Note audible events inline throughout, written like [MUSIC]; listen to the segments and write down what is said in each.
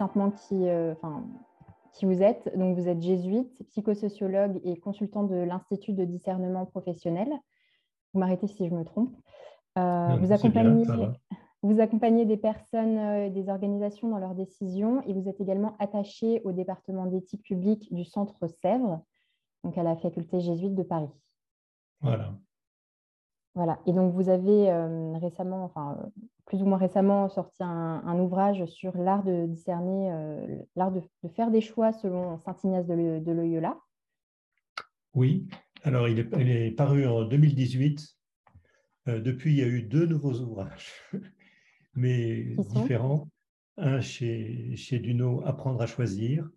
succinctement qui, qui vous êtes. Donc, vous êtes jésuite, psychosociologue et consultant de l'Institut de discernement professionnel. Vous m'arrêtez si je me trompe. vous, accompagnez, vous accompagnez des personnes et des organisations dans leurs décisions et vous êtes également attaché au département d'éthique publique du Centre Sèvres, donc à la faculté jésuite de Paris. Voilà. Voilà. Et donc, vous avez euh, récemment, enfin, plus ou moins récemment, sorti un, ouvrage sur l'art de discerner, euh, l'art de, faire des choix selon Saint Ignace de Loyola. Oui. Alors, il est, paru en 2018. Euh, depuis, il y a eu deux nouveaux ouvrages, [LAUGHS] mais différents. Un chez, chez Duno, Apprendre à choisir,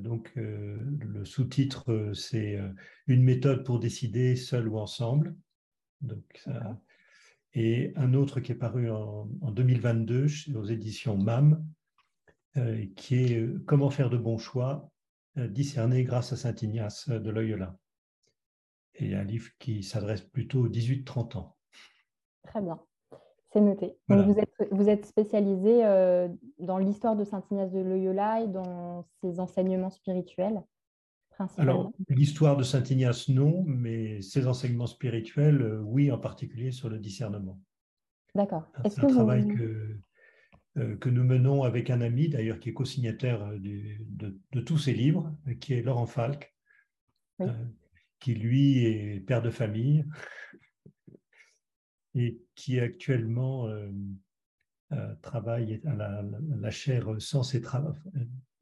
donc, le sous-titre, c'est Une méthode pour décider seul ou ensemble. Donc, Et un autre qui est paru en, 2022 aux éditions MAM, euh, qui est euh, Comment faire de bons choix, euh, discerner grâce à Saint Ignace de Loyola. Et un livre qui s'adresse plutôt aux 18-30 ans. Très bien, c'est noté. Donc vous, êtes, vous êtes spécialisé dans l'histoire de Saint Ignace de Loyola et dans ses enseignements spirituels alors, l'histoire de Saint Ignace, non, mais ses enseignements spirituels, euh, oui, en particulier sur le discernement. D'accord. C'est un travail que, euh, que nous menons avec un ami, d'ailleurs, qui est co-signataire euh, de, tous ces livres, qui est Laurent Falk, qui, lui, est père de famille [LAUGHS] et qui actuellement travaille à la, la chaire Sens et Travail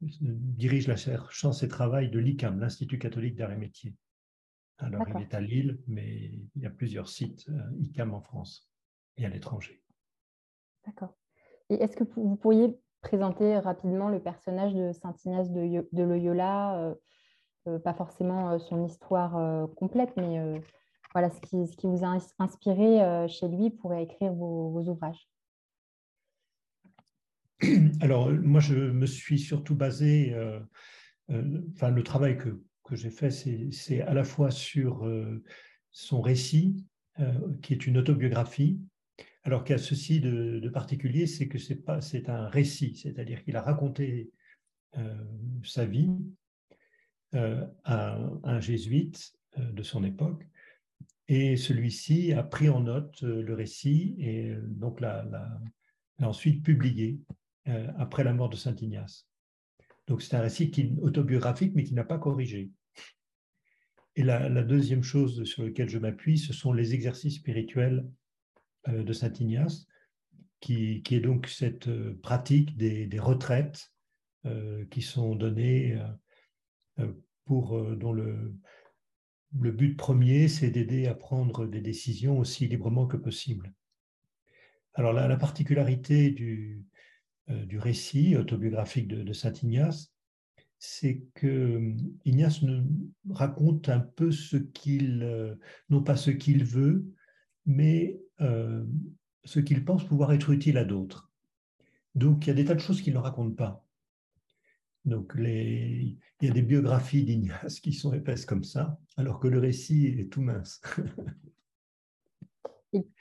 dirige la recherche et travail de l'ICAM, l'Institut catholique d'art et métier. Alors, il est à Lille, mais il y a plusieurs sites euh, ICAM en France et à l'étranger. D'accord. Et est-ce que vous pourriez présenter rapidement le personnage de Saint Ignace de, Loyola euh, euh, Pas forcément son histoire complète, mais voilà ce qui, ce qui, vous a inspiré chez lui pour écrire vos ouvrages? [CLEARS THROAT] Alors, moi, je me suis surtout basé, euh, euh, le travail que, que j'ai fait, c'est à la fois sur euh, son récit, qui est une autobiographie, alors qu'il y a ceci de, particulier, c'est que c'est un récit, c'est-à-dire qu'il a raconté sa vie à un jésuite de son époque, et celui-ci a pris en note le récit et donc l'a ensuite publié après la mort de Saint Ignace. Donc c'est un récit autobiographique, mais qui n'a pas corrigé. Et la, deuxième chose sur laquelle je m'appuie, ce sont les exercices spirituels euh, de Saint Ignace, qui, est donc cette euh, pratique des, retraites qui sont données pour, dont le, but premier, c'est d'aider à prendre des décisions aussi librement que possible. Alors la particularité du, euh, du récit autobiographique de, Saint Ignace, c'est que euh, Ignace nous raconte un peu ce qu'il, euh, non pas ce qu'il veut, mais ce qu'il pense pouvoir être utile à d'autres. Donc il y a des tas de choses qu'il ne raconte pas. Donc il y a des biographies d'Ignace qui sont épaisses comme ça, alors que le récit est tout mince. [LAUGHS]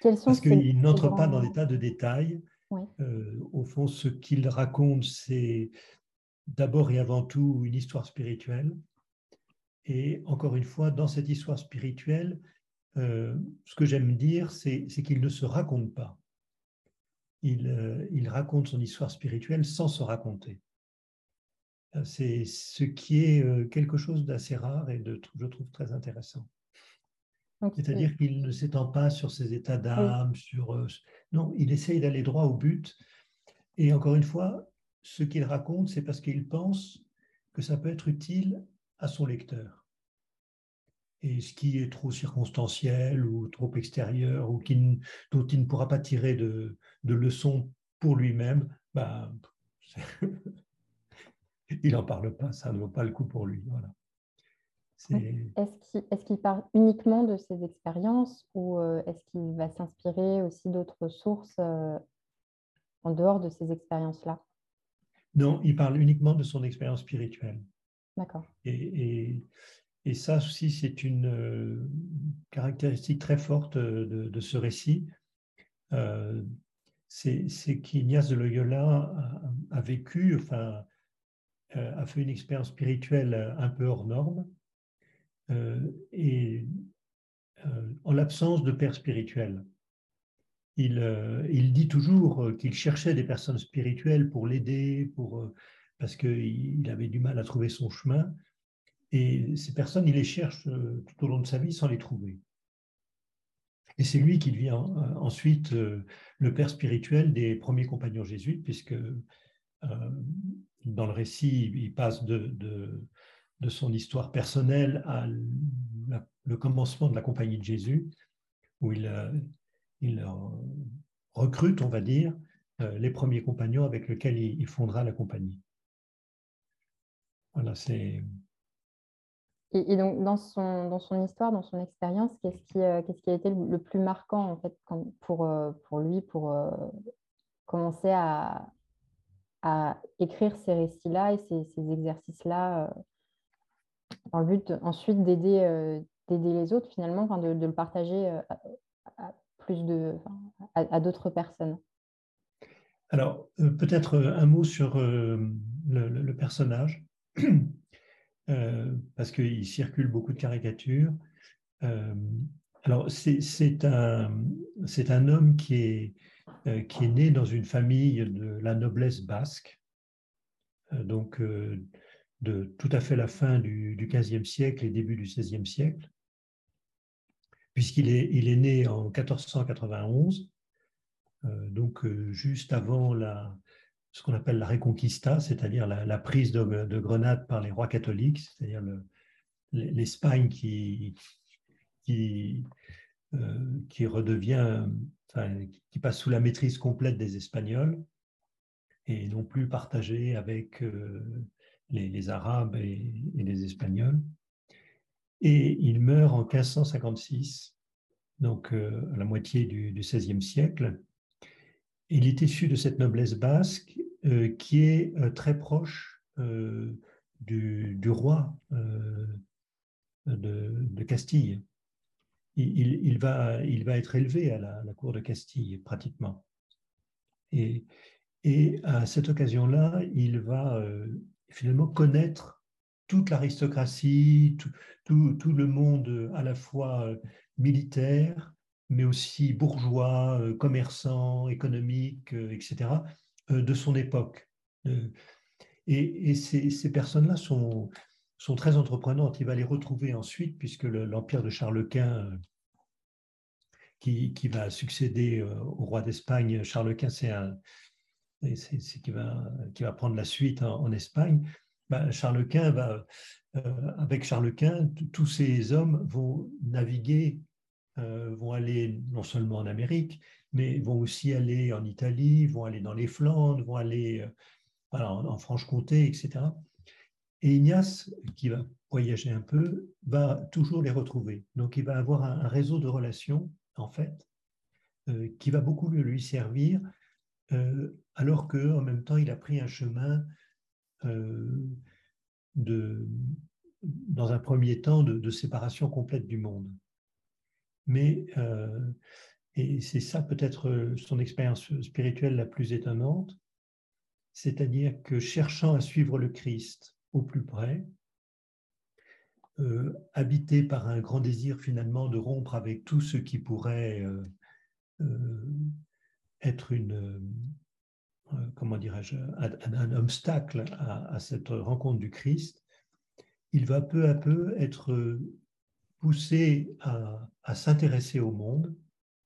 Parce qu'il n'entre pas dans des tas de détails euh, au fond, ce qu'il raconte, c'est d'abord et avant tout une histoire spirituelle. Et encore une fois, dans cette histoire spirituelle, euh, ce que j'aime dire, c'est qu'il ne se raconte pas. Il, euh, il, raconte son histoire spirituelle sans se raconter. C'est ce qui est quelque chose d'assez rare et de, je trouve très intéressant. C'est-à-dire qu'il ne s'étend pas sur ses états d'âme, sur... Euh, non, il essaye d'aller droit au but. Et encore une fois, ce qu'il raconte, c'est parce qu'il pense que ça peut être utile à son lecteur. Et ce qui est trop circonstanciel ou trop extérieur ou qui, dont il ne pourra pas tirer de, de leçons pour lui-même, bah, [LAUGHS] il n'en parle pas, ça ne vaut pas le coup pour lui. Voilà. Est-ce qu'il parle uniquement de ses expériences ou euh, est-ce qu'il va s'inspirer aussi d'autres sources euh, en dehors de ces expériences-là? Non, il parle uniquement de son expérience spirituelle. D'accord. Et, ça aussi, c'est une euh, caractéristique très forte de, ce récit. c'est qu'Ignace de Loyola a, vécu, enfin, a fait une expérience spirituelle un peu hors norme, et en l'absence de père spirituel. Il, il, dit toujours qu'il cherchait des personnes spirituelles pour l'aider, pour, parce qu'il avait du mal à trouver son chemin. Et ces personnes, il les cherche tout au long de sa vie sans les trouver. Et c'est lui qui devient euh, ensuite euh, le père spirituel des premiers compagnons jésuites, puisque euh, dans le récit, il passe de, son histoire personnelle à le commencement de la compagnie de Jésus, où il, il recrute, on va dire, les premiers compagnons avec lesquels il fondera la compagnie. Voilà, c'est et, donc, dans son, dans son histoire, dans son expérience, qu'est-ce qui, euh, qu'est-ce qui a été le, plus marquant en fait, pour, euh, pour lui, pour euh, commencer à, à écrire ces récits-là et ces, ces exercices-là, dans le but ensuite d'aider, d'aider les autres, finalement, de, de, le partager à, plus de, à, d'autres personnes Alors, peut-être un mot sur le, personnage. [CLEARS THROAT] Euh, parce qu'il circule beaucoup de caricatures. Euh, alors, c'est un, un, homme qui est, euh, qui est né dans une famille de la noblesse basque, donc de tout à fait la fin du, du 15e siècle et début du 16e siècle, puisqu'il est, il est né en 1491, donc juste avant la, ce qu'on appelle la Reconquista, c'est-à-dire la, prise de, Grenade par les rois catholiques, c'est-à-dire l'Espagne qui, qui, euh, qui redevient, qui passe sous la maîtrise complète des Espagnols et non plus partagée avec les, Arabes et, les Espagnols. Et il meurt en 1556, donc euh, à la moitié du, XVIe siècle. Il est issu de cette noblesse basque euh, qui est euh, très proche du, roi de, Castille. Il, va, il, va, être élevé à la, cour de Castille, pratiquement. Et à cette occasion-là, il va finalement connaître toute l'aristocratie, tout, le monde à la fois militaire, mais aussi bourgeois, euh, commerçants, économiques, euh, etc., euh, de son époque. Et, ces, personnes-là sont, très entreprenantes. Il va les retrouver ensuite, puisque l'empire de Charles Quint, qui, qui, va succéder au roi d'Espagne, Charles Quint, c'est un, c'est qui va, qui va prendre la suite en, Espagne. Ben, Charles Quint va, avec Charles Quint, tous ces hommes vont naviguer euh, vont aller non seulement en Amérique, mais vont aussi aller en Italie, vont aller dans les Flandres, vont aller euh, en, Franche-Comté, etc. Et Ignace, qui va voyager un peu, va toujours les retrouver. Donc il va avoir un, réseau de relations, en fait, euh, qui va beaucoup lui servir, alors qu'en même temps, il a pris un chemin de, dans un premier temps de séparation complète du monde. Mais, euh, et c'est ça peut-être euh, son expérience spirituelle la plus étonnante, c'est-à-dire que cherchant à suivre le Christ au plus près, euh, habité par un grand désir finalement de rompre avec tout ce qui pourrait être une, comment dirais-je, un, obstacle à, cette rencontre du Christ, il va peu à peu être poussé à, s'intéresser au monde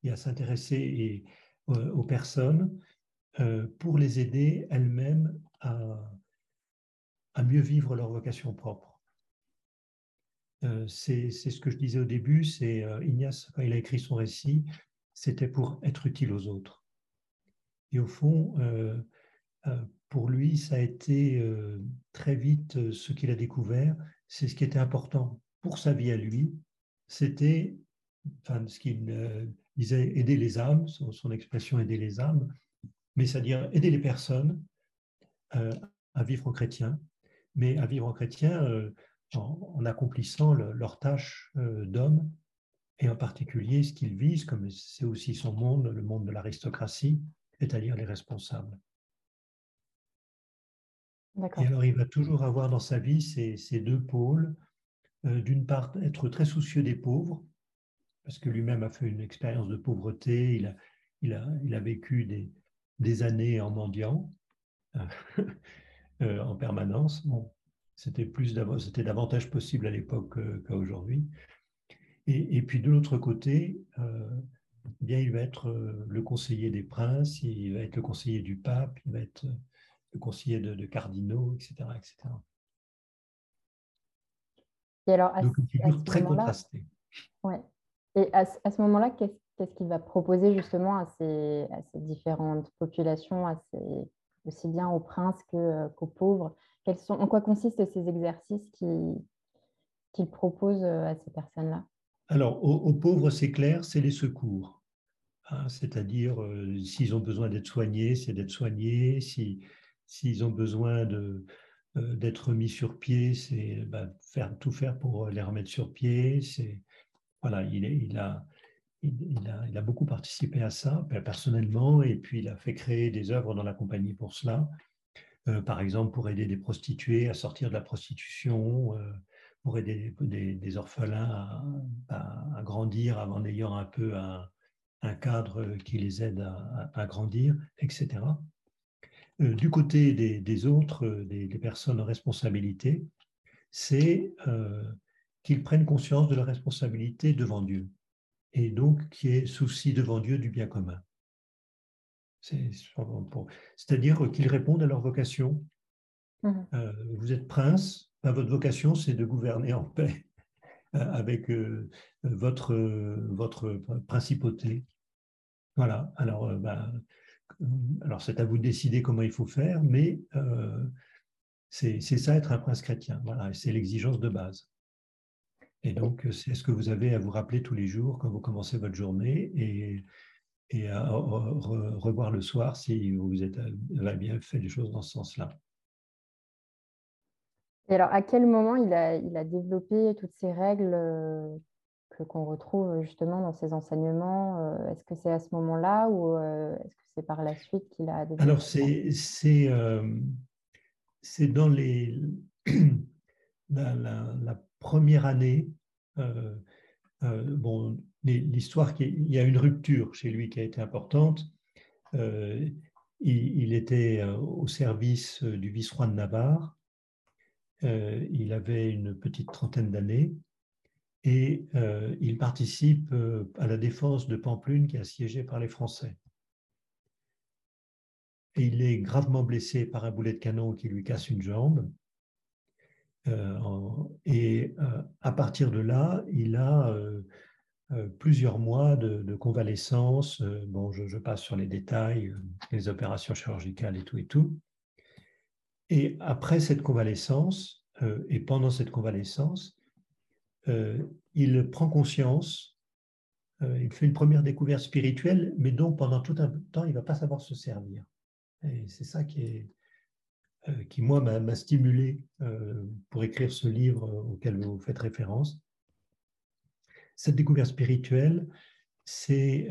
et à s'intéresser euh, aux personnes euh, pour les aider elles-mêmes à, mieux vivre leur vocation propre. Euh, c'est ce que je disais au début, c'est Ignace, quand il a écrit son récit, c'était pour être utile aux autres. Et au fond, pour lui, ça a été très vite ce qu'il a découvert, c'est ce qui était important pour sa vie à lui, c'était enfin, ce qu'il euh, disait aider les âmes, son, expression aider les âmes, mais c'est-à-dire aider les personnes euh, à vivre en chrétien, mais à vivre en chrétien euh, en, accomplissant leur tâche d'homme, et en particulier ce qu'ils visent, comme c'est aussi son monde, le monde de l'aristocratie, c'est-à-dire les responsables. Et alors, il va toujours avoir dans sa vie ces, deux pôles. Euh, d'une part, être très soucieux des pauvres, parce que lui-même a fait une expérience de pauvreté, il a, il a, il a vécu des, des années en mendiant, euh, [LAUGHS] en permanence. Bon, c'était plus c'était davantage possible à l'époque qu'à aujourd'hui. Et, et, puis de l'autre côté, euh, bien il va être le conseiller des princes, il va être le conseiller du pape, il va être le conseiller de, cardinaux, etc., etc. Et alors, à, Donc, une figure très contrastée. Ouais. Et à, ce moment-là, qu'est-ce qu'il va proposer justement à ces, à ces différentes populations, à ces, aussi bien aux princes qu'aux pauvres? Quels sont, En quoi consistent ces exercices qu'il propose euh, à ces personnes-là? Alors, aux, pauvres, c'est clair, c'est les secours. Hein, c'est-à-dire, euh, s'ils ont besoin d'être soignés, c'est d'être soignés. Si, S'ils ont besoin euh, d'être mis sur pied, c'est bah, faire, tout faire pour les remettre sur pied. Voilà, il, a, il, a, il, a, beaucoup participé à ça personnellement et puis il a fait créer des œuvres dans la compagnie pour cela. Euh, par exemple, pour aider des prostituées à sortir de la prostitution, euh, pour aider des, orphelins à, grandir en ayant un peu un, un cadre qui les aide à, à grandir, etc. Euh, du côté des, autres, euh, des, personnes en responsabilité, c'est euh, qu'ils prennent conscience de leur responsabilité devant Dieu et donc qui est souci devant Dieu du bien commun. C'est-à-dire qu'ils répondent à leur vocation. Mmh. vous êtes prince, ben, votre vocation c'est de gouverner en paix avec votre, votre principauté. Voilà, alors ben, alors c'est à vous de décider comment il faut faire, mais euh, c'est ça être un prince chrétien. Voilà, c'est l'exigence de base. Et donc, c'est ce que vous avez à vous rappeler tous les jours quand vous commencez votre journée et, et à revoir le soir si vous êtes, avez bien fait les choses dans ce sens-là. Et alors, à quel moment il a, développé toutes ces règles euh, qu'on retrouve justement dans ses enseignements euh, Est-ce que c'est à ce moment-là ou euh, est-ce que c'est par la suite qu'il a Alors, c'est, euh, dans [CLEARS THROAT] la, première année. bon, l'histoire, il y a une rupture chez lui qui a été importante. il, il, était au service du vice-roi de Navarre. Il avait une petite trentaine d'années et euh, il participe euh, à la défense de Pamplune qui est assiégée par les Français. Il est gravement blessé par un boulet de canon qui lui casse une jambe. Euh, et à partir de là, il a plusieurs mois de, convalescence. bon, je, passe sur les détails, les opérations chirurgicales et tout et tout. Et après cette convalescence, et pendant cette convalescence, euh, il prend conscience, euh, il fait une première découverte spirituelle, mais dont pendant tout un temps, il ne va pas savoir se servir. Et c'est ça qui, euh, qui moi, m'a stimulé pour écrire ce livre auquel vous faites référence. Cette découverte spirituelle, c'est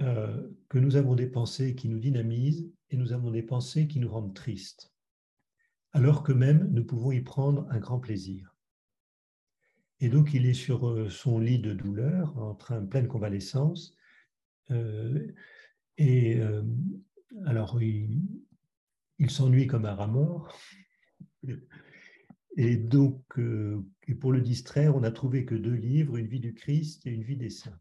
que nous avons des pensées qui nous dynamisent et nous avons des pensées qui nous rendent tristes, alors que même nous pouvons y prendre un grand plaisir. Et donc, il est sur euh, son lit de douleur, en train, pleine convalescence. Euh, et euh, alors, il, s'ennuie comme un rat mort. [LAUGHS] Et donc, et pour le distraire, on a trouvé que deux livres, Une vie du Christ et Une vie des saints.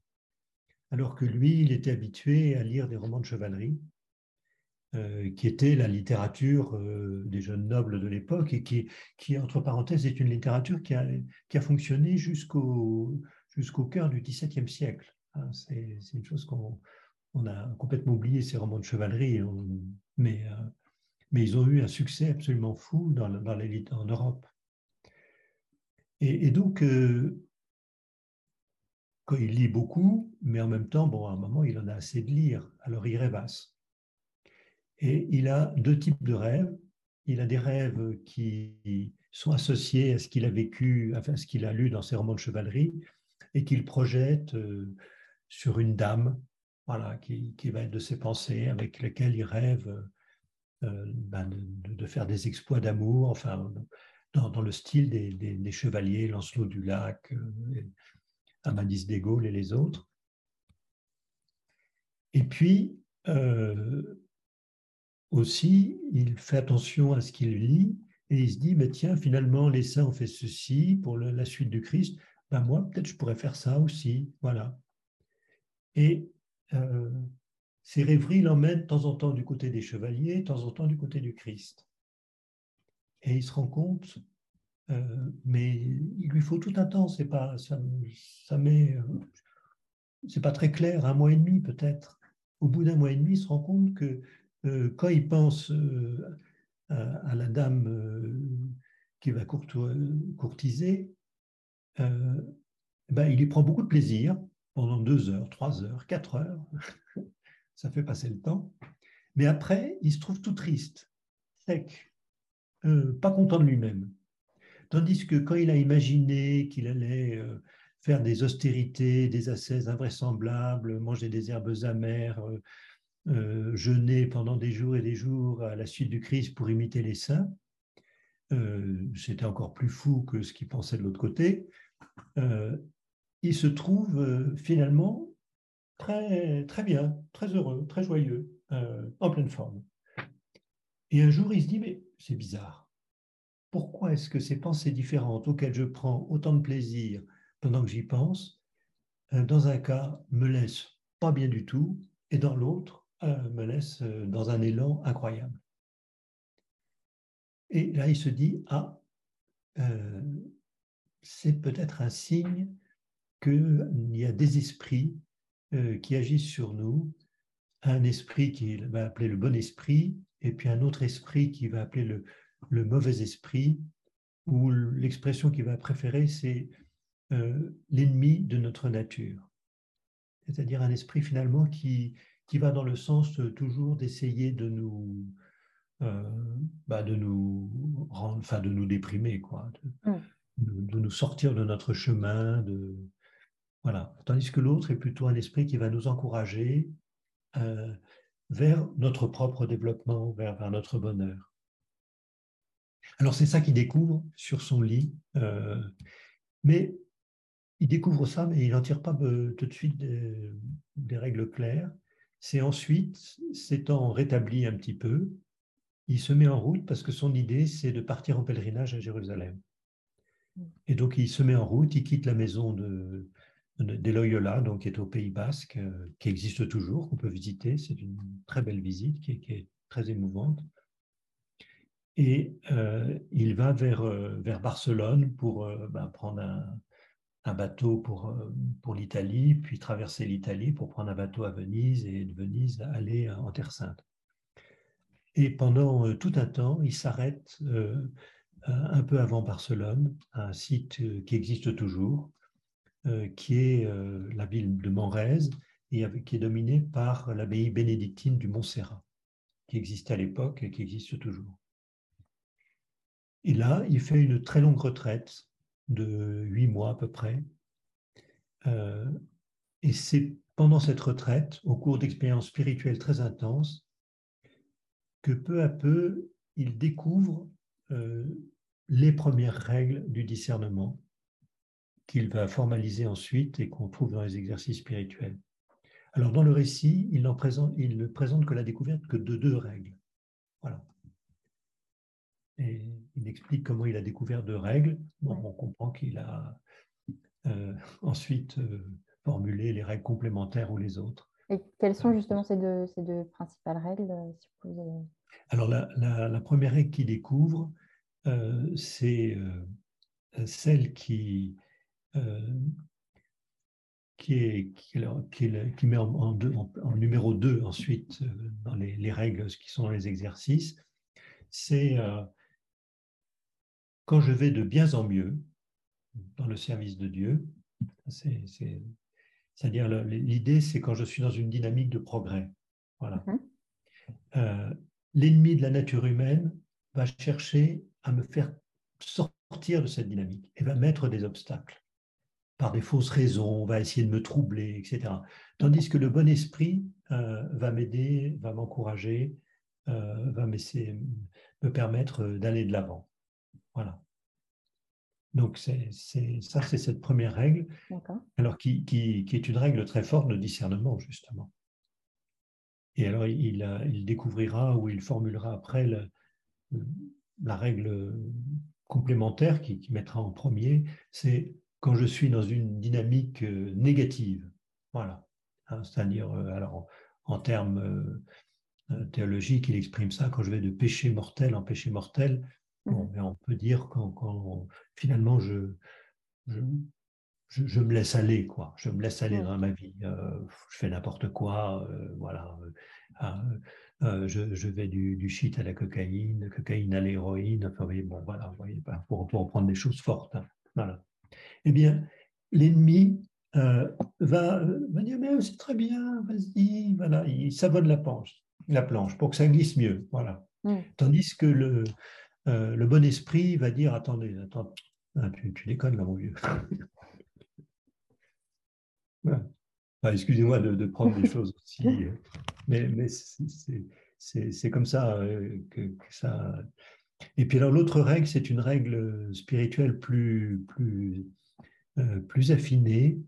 Alors que lui, il était habitué à lire des romans de chevalerie. Euh, qui était la littérature euh, des jeunes nobles de l'époque et qui, entre parenthèses, est une littérature qui a, fonctionné jusqu'au jusqu'au cœur du XVIIe siècle. Hein, c'est une chose qu'on on a complètement oublié, ces romans de chevalerie, mais, euh, mais ils ont eu un succès absolument fou dans, l'élite en Europe. Et, donc, il lit beaucoup, mais en même temps, bon, à un moment, il en a assez de lire, alors il rêvasse. Et il a deux types de rêves. Il a des rêves qui sont associés à ce qu'il a vécu, à ce qu'il a lu dans ses romans de chevalerie, et qu'il projette euh, sur une dame, voilà, qui, va être de ses pensées, avec lesquelles il rêve ben, de, faire des exploits d'amour, enfin, dans, le style des, chevaliers, Lancelot du Lac, Amadis des Gaules et les autres. Et puis, aussi, il fait attention à ce qu'il lit et il se dit, mais tiens, finalement, les saints ont fait ceci pour la suite du Christ, ben moi, peut-être je pourrais faire ça aussi. Voilà. Et euh, ces rêveries l'emmènent de temps en temps du côté des chevaliers, de temps en temps du côté du Christ. Et il se rend compte, euh, mais il lui faut tout un temps, c'est pas, ça, met, euh, c'est pas très clair, un mois et demi peut-être. Au bout d'un mois et demi, il se rend compte que quand il pense euh, à, la dame euh, qui va courtiser, ben, il y prend beaucoup de plaisir pendant deux heures, trois heures, quatre heures. [LAUGHS] Ça fait passer le temps. Mais après, il se trouve tout triste, sec, pas content de lui-même. Tandis que quand il a imaginé qu'il allait faire des austérités, des ascèses invraisemblables, manger des herbes amères, euh, jeûner pendant des jours et des jours à la suite du Christ pour imiter les saints. Euh, c'était encore plus fou que ce qu'il pensait de l'autre côté. Euh, il se trouve finalement très, très bien, très heureux, très joyeux, en pleine forme. Et un jour, il se dit, mais c'est bizarre. Pourquoi est-ce que ces pensées différentes auxquelles je prends autant de plaisir pendant que j'y pense, dans un cas, me laissent pas bien du tout, et dans l'autre, euh, me laisse euh, dans un élan incroyable. Et là, il se dit, ah, euh, c'est peut-être un signe qu'il y a des esprits qui agissent sur nous, un esprit qu'il va appeler le bon esprit, et puis un autre esprit qui va appeler le, le mauvais esprit, ou l'expression qu'il va préférer, c'est l'ennemi de notre nature. C'est-à-dire un esprit finalement qui, qui va dans le sens toujours d'essayer de nous, euh, bah de nous rendre, enfin de nous déprimer, quoi, de, de, nous sortir de notre chemin, de voilà. Tandis que l'autre est plutôt un esprit qui va nous encourager euh, vers notre propre développement, vers, vers notre bonheur. Alors c'est ça qu'il découvre sur son lit, euh, mais il découvre ça, mais il n'en tire pas tout de suite des règles claires. C'est ensuite, s'étant rétabli un petit peu, il se met en route parce que son idée, c'est de partir en pèlerinage à Jérusalem. Et donc, il se met en route, il quitte la maison de, de donc qui est au Pays Basque, euh, qui existe toujours, qu'on peut visiter. C'est une très belle visite qui est, très émouvante. Et euh, il va vers, euh, vers Barcelone pour ben, prendre un, un bateau pour, euh, pour l'Italie, puis traverser l'Italie pour prendre un bateau à Venise et de Venise aller en Terre Sainte. Et pendant euh, tout un temps, il s'arrête euh, un peu avant Barcelone, à un site qui existe toujours, qui est la ville de Manrese, et qui est dominée par l'abbaye bénédictine du Montserrat, qui existait à l'époque et qui existe toujours. Et là, il fait une très longue retraite de huit mois à peu près. Euh, et c'est pendant cette retraite, au cours d'expériences spirituelles très intenses, que peu à peu, il découvre euh, les premières règles du discernement qu'il va formaliser ensuite et qu'on trouve dans les exercices spirituels. Alors dans le récit, il, il ne présente que la découverte que de deux règles. Voilà. Et il explique comment il a découvert deux règles. on comprend qu'il a euh, ensuite euh, formulé les règles complémentaires ou les autres. Et quelles sont justement ces deux, ces deux principales règles Alors, la, première règle qu'il découvre, euh, c'est celle qui, qui, est, qui, met en, en, numéro 2 ensuite dans les, les, règles qui sont dans les exercices. C'est quand je vais de bien en mieux dans le service de Dieu, c'est-à-dire l'idée, c'est quand je suis dans une dynamique de progrès. Voilà. Mhm. Euh, l'ennemi de la nature humaine va chercher à me faire sortir de cette dynamique et va mettre des obstacles par des fausses raisons, va essayer de me troubler, etc. Tandis que le bon esprit va m'aider, va m'encourager, va me permettre d'aller de l'avant. Voilà. Donc, c'est, ça, c'est cette première règle, alors qui, qui, qui, est une règle très forte de discernement, justement. Et alors, il, il découvrira ou il formulera après la règle complémentaire qui, mettra en premier, c'est quand je suis dans une dynamique euh, négative. Voilà. Hein, c'est-à-dire, euh, alors, en, termes euh, théologiques, il exprime ça quand je vais de péché mortel en péché mortel. Bon, mais on peut dire quand, quand finalement je, je, je, me laisse aller, quoi. Je me laisse aller dans ma vie. je fais n'importe quoi, voilà. Ah, je, je, vais du, du, shit à la cocaïne, cocaïne à l'héroïne. Enfin, bon, voilà, vous voyez, pour, pour reprendre des choses fortes. Hein, voilà. Eh bien, l'ennemi va, va, dire mais c'est très bien, vas-y, voilà, il savonne la planche, la planche pour que ça glisse mieux, voilà. Tandis que le, euh, le bon esprit va dire attendez, attends, ah, tu, déconnes là, mon vieux. [LAUGHS] Excusez-moi de, prendre des choses aussi, [LAUGHS] euh, mais, mais c'est comme ça euh, que, ça. Et puis alors l'autre règle, c'est une règle spirituelle plus, plus, plus affinée,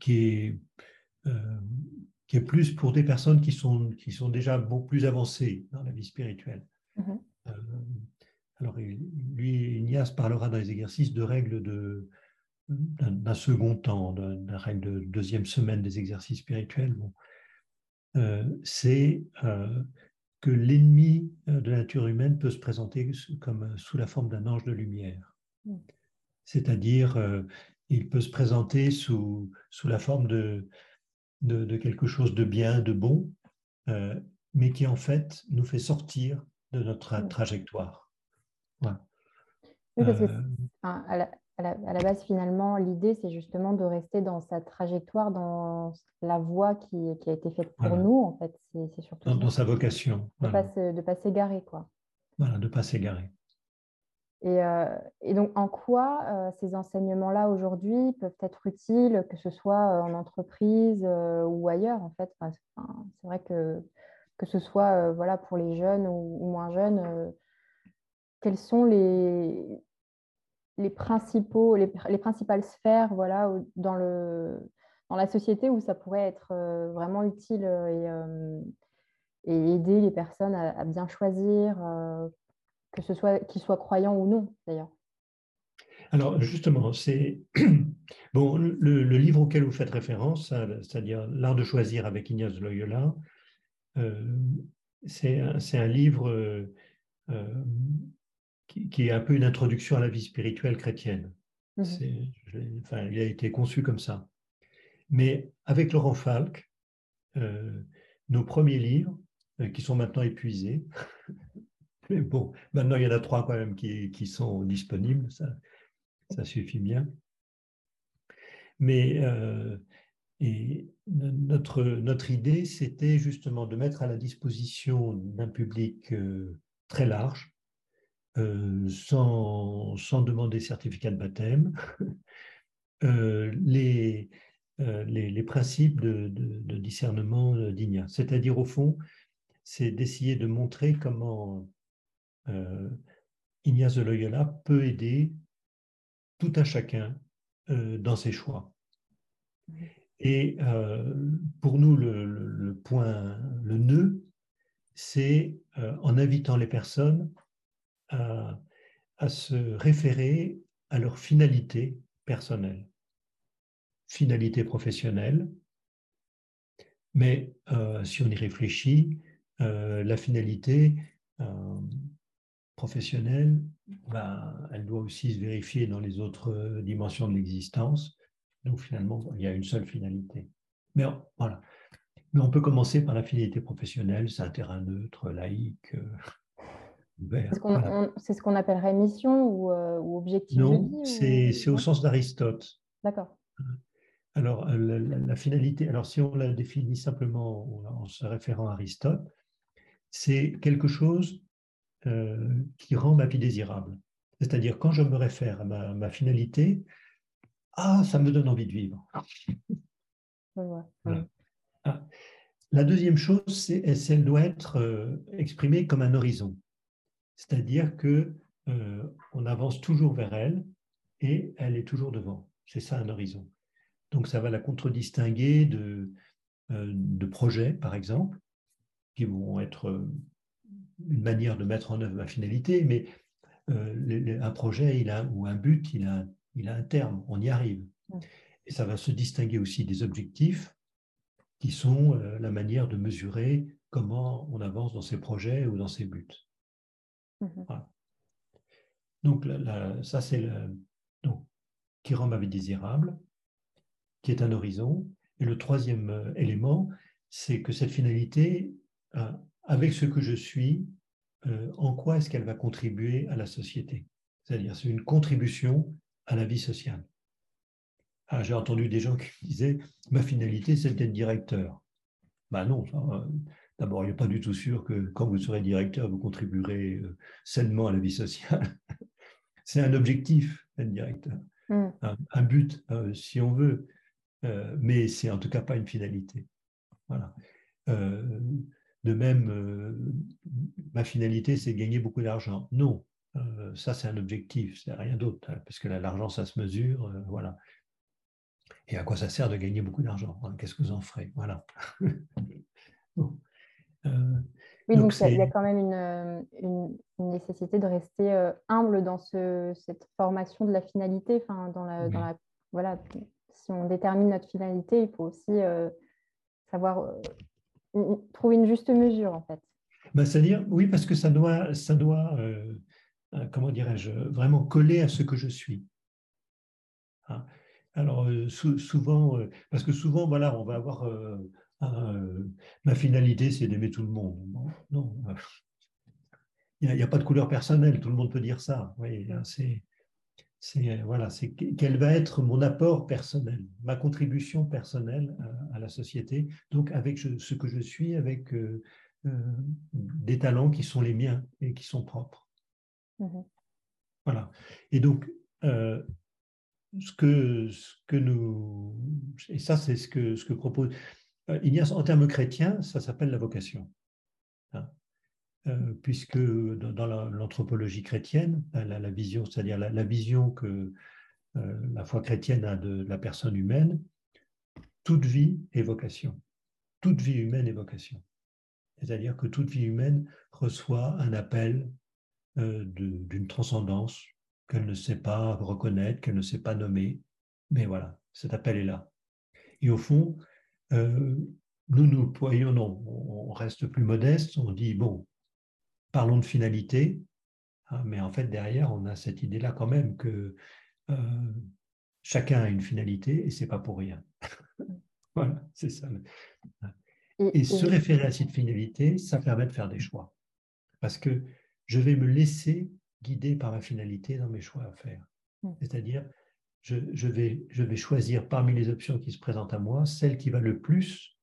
qui est qui est plus pour des personnes qui sont, qui sont déjà beaucoup plus avancées dans la vie spirituelle. Mhm. Euh, alors, lui, Ignace parlera dans les exercices de règles de, d'un, second temps, d'une règle de deuxième semaine des exercices spirituels. Bon. Euh, c'est euh, que l'ennemi de la nature humaine peut se présenter comme sous la forme d'un ange de lumière. Mhm. C'est-à-dire, il peut se présenter sous, sous la forme de, de, quelque chose de bien, de bon, euh, mais qui en fait nous fait sortir de notre trajectoire. Oui, parce que à, la, base, finalement, l'idée, c'est justement de rester dans sa trajectoire, dans la voie qui, a été faite pour nous, en fait. C'est surtout dans, sa vocation. De ne pas s'égarer, quoi. Voilà, de ne pas s'égarer. Euh, et, donc, en quoi euh, ces enseignements-là aujourd'hui peuvent être utiles, que ce soit euh, en entreprise ou ailleurs, en fait? C'est vrai que que ce soit voilà, pour les jeunes ou, moins jeunes, quelles sont les, les, principaux, les, les, principales sphères voilà, dans, le, dans la société où ça pourrait être vraiment utile et, aider les personnes à bien choisir que ce soit qu'ils soient croyants ou non, d'ailleurs. Alors justement, c'est [CLEARS THROAT] bon le, livre auquel vous faites référence, hein, c'est-à-dire L'art de choisir avec Ignace de Loyola, euh, c'est un, livre euh, euh, qui, est un peu une introduction à la vie spirituelle chrétienne. Mhm. enfin, il a été conçu comme ça. Mais avec Laurent Falk, nos premiers livres, qui sont maintenant épuisés, [LAUGHS] Mais bon, maintenant il y en a trois quand même qui, qui sont disponibles, ça, ça, suffit bien. Mais euh, notre, notre idée, c'était justement de mettre à la disposition d'un public euh, très large, euh, sans, sans, demander certificat de baptême, [LAUGHS] les, les, les, principes de, discernement d'Ignace. C'est-à-dire, au fond, c'est d'essayer de montrer comment Ignace de Loyola peut aider tout un chacun euh, dans ses choix. Et euh, pour nous, le, point, le nœud, c'est en invitant les personnes à, se référer à leur finalité personnelle, finalité professionnelle. Mais si on y réfléchit, la finalité, professionnelle, ben, elle doit aussi se vérifier dans les autres euh, dimensions de l'existence. Donc finalement, il y a une seule finalité. Mais voilà. Mais on peut commencer par la finalité professionnelle, c'est un terrain neutre, laïque, euh, [LAUGHS] C'est ce qu'on appellerait mission ou, euh, objectif non, de vie c'est au sens d'Aristote. D'accord. Alors, la, finalité, alors si on la définit simplement en se référant à Aristote, c'est quelque chose euh, qui rend ma vie désirable. C'est-à-dire, quand je me réfère à ma, finalité, ah, ça me donne envie de vivre. Ah. La deuxième chose, c'est qu'elle doit être euh, exprimée comme un horizon. C'est-à-dire que euh, on avance toujours vers elle et elle est toujours devant. C'est ça un horizon. Donc ça va la contredistinguer de, euh, de projets, par exemple, qui vont être une manière de mettre en œuvre ma finalité, mais un projet il a, ou un but, il a, il a un terme, on y arrive. Et ça va se distinguer aussi des objectifs qui sont la manière de mesurer comment on avance dans ses projets ou dans ses buts. Mmh donc, ça, c'est le, donc, qui rend ma vie désirable, qui est un horizon. Et le troisième euh, élément, c'est que cette finalité, euh, avec ce que je suis, euh, en quoi est-ce qu'elle va contribuer à la société? C'est-à-dire, c'est une contribution à la vie sociale. Ah, j'ai entendu des gens qui disaient ma finalité, c'est d'être directeur. Ben non, d'abord, il n'est pas du tout sûr que quand vous serez directeur, vous contribuerez sainement à la vie sociale. [LAUGHS] c'est un objectif, être directeur, mm. un, but, euh, si on veut, euh, mais c'est en tout cas pas une finalité. Voilà. Euh, de même, ma finalité, c'est gagner beaucoup d'argent. Non, ça c'est un objectif, c'est rien d'autre, hein, parce que l'argent, ça se mesure, voilà. Et à quoi ça sert de gagner beaucoup d'argent hein, Qu'est-ce que vous en ferez Voilà. [LAUGHS] Oui, donc, il y, a quand même une, nécessité de rester euh, humble dans cette formation de la finalité. Enfin, dans la, dans la, voilà, si on détermine notre finalité, il faut aussi euh, savoir euh, trouver une juste mesure, en fait. Ben, C'est-à-dire, oui, parce que ça doit, ça doit comment dirais-je, vraiment coller à ce que je suis. Hein. Alors, souvent, parce que souvent, voilà, on va avoir euh, ma finalité, c'est d'aimer tout le monde. Non, il n'y a, pas de couleur personnelle, tout le monde peut dire ça. Oui, hein, c'est, c'est, voilà, c'est quel va être mon apport personnel, ma contribution personnelle à, la société, donc avec ce que je suis, avec euh, euh, des talents qui sont les miens et qui sont propres. Mmh voilà. Et donc, ce, que, ce que nous. Et ça, c'est ce que, ce que propose. Euh, Ignace, en termes chrétiens, ça s'appelle la vocation. Euh, puisque dans, l'anthropologie chrétienne, la, vision, c'est-à-dire la, vision que euh, la foi chrétienne a de, la personne humaine, toute vie est vocation. Toute vie humaine est vocation. C'est-à-dire que toute vie humaine reçoit un appel d'une transcendance qu'elle ne sait pas reconnaître, qu'elle ne sait pas nommer, mais voilà, cet appel est là. Et au fond, euh, nous nous voyons, non, on reste plus modeste, on dit, bon, parlons de finalité, hein, mais en fait, derrière, on a cette idée-là quand même que euh, chacun a une finalité et c'est pas pour rien. [LAUGHS] voilà, c'est ça. Et, se référer à cette finalité, ça permet de faire des choix. Parce que je vais me laisser guider par ma finalité dans mes choix à faire. Mmh. C'est-à-dire, je, vais, je vais choisir parmi les options qui se présentent à moi celle qui va le plus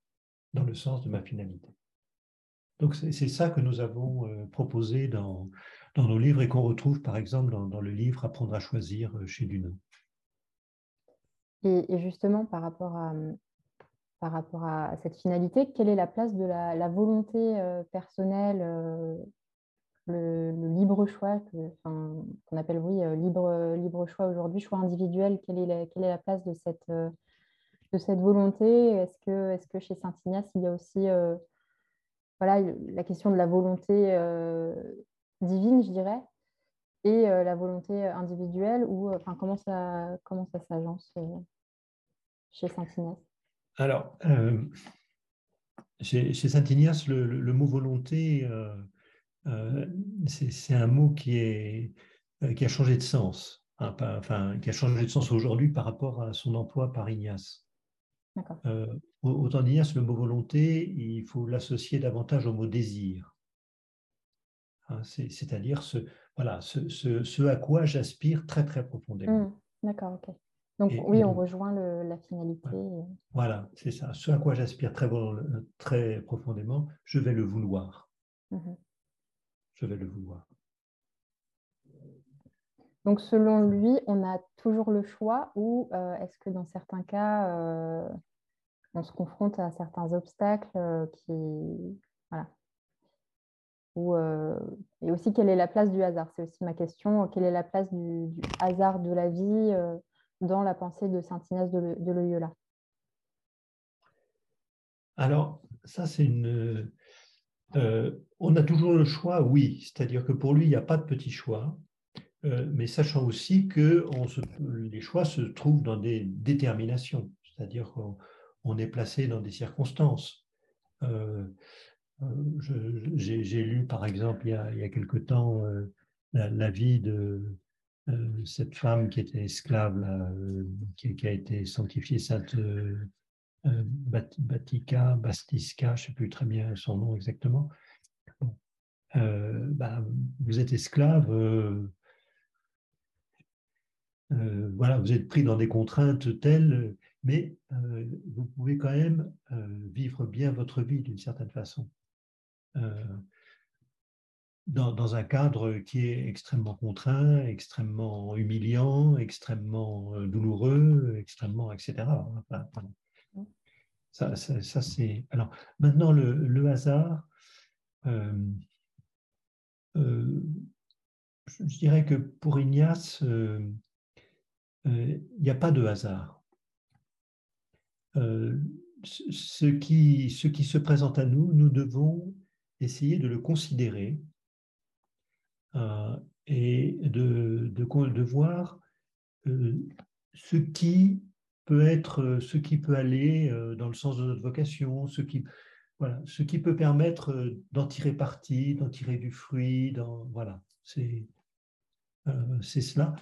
dans le sens de ma finalité. Donc c'est ça que nous avons euh, proposé dans, nos livres et qu'on retrouve par exemple dans, le livre Apprendre à choisir euh, chez Duno. Et, justement, par rapport à, cette finalité, quelle est la place de la, volonté euh, personnelle le, libre choix, qu'on appelle oui, libre, libre choix aujourd'hui, choix individuel, quelle est la, place de cette, volonté? Est-ce que, chez Saint-Ignace, il y a aussi voilà, la question de la volonté divine, je dirais, et la volonté individuelle, ou enfin, comment ça, comment ça s'agence chez Saint-Ignace Alors, chez, chez Saint-Ignace, le, le, mot volonté euh, c'est un mot qui, est, euh, qui a changé de sens, hein, enfin, qui a changé de sens aujourd'hui par rapport à son emploi par Ignace. Euh, autant d'Ignace, le mot volonté, il faut l'associer davantage au mot désir. Hein, c'est-à-dire ce, voilà, ce, ce, à quoi j'aspire très très profondément. Mmh, d'accord, ok. Donc oui, on rejoint la finalité. Voilà, c'est ça. Ce à quoi j'aspire très, très profondément, je vais le vouloir. Mmh je vais le vouloir. Donc, selon lui, on a toujours le choix ou est-ce que dans certains cas, on se confronte à certains obstacles qui. Voilà. Ou, et aussi, quelle est la place du hasard? C'est aussi ma question. Quelle est la place du, hasard de la vie dans la pensée de Saint Ignace de Loyola? Alors, ça, c'est une. on a toujours le choix, oui. C'est-à-dire que pour lui, il n'y a pas de petit choix. Euh, mais sachant aussi que les choix se trouvent dans des déterminations, c'est-à-dire qu'on est placé dans des circonstances. Euh, euh, j'ai lu, par exemple, il y a, quelque temps, la, vie de cette femme qui était esclave, qui, a été sanctifiée sainte Batika, Bastiska, je ne sais plus très bien son nom exactement. Ben, vous êtes esclave euh, voilà, vous êtes pris dans des contraintes telles, mais euh, vous pouvez quand même euh, vivre bien votre vie d'une certaine façon. Dans, un cadre qui est extrêmement contraint, extrêmement humiliant, extrêmement douloureux, extrêmement, etc. ça, c'est. Alors, maintenant, le, hasard, je dirais que pour Ignace, euh, il n'y a pas de hasard. Euh, ce, qui, se présente à nous, nous devons essayer de le considérer euh, et de, voir ce qui peut être, ce qui peut aller dans le sens de notre vocation, ce qui, voilà, ce qui peut permettre d'en tirer parti, d'en tirer du fruit, dans, voilà, c'est c'est cela.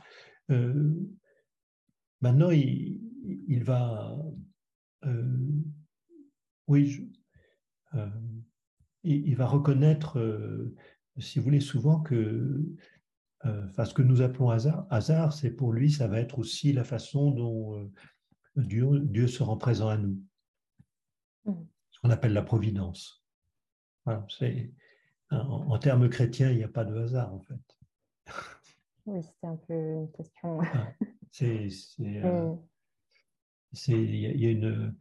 Maintenant, il, va, euh, oui, euh, il, va reconnaître, euh, si vous voulez, souvent que ce que nous appelons hasard, hasard, c'est pour lui, ça va être aussi la façon dont Dieu, Dieu se rend présent à nous. Mmh. Ce qu'on appelle la providence. en, en, termes chrétiens, il n'y a pas de hasard, en fait. Oui, c'était un peu une question. Ah. C'est, [LAUGHS] il y, a une,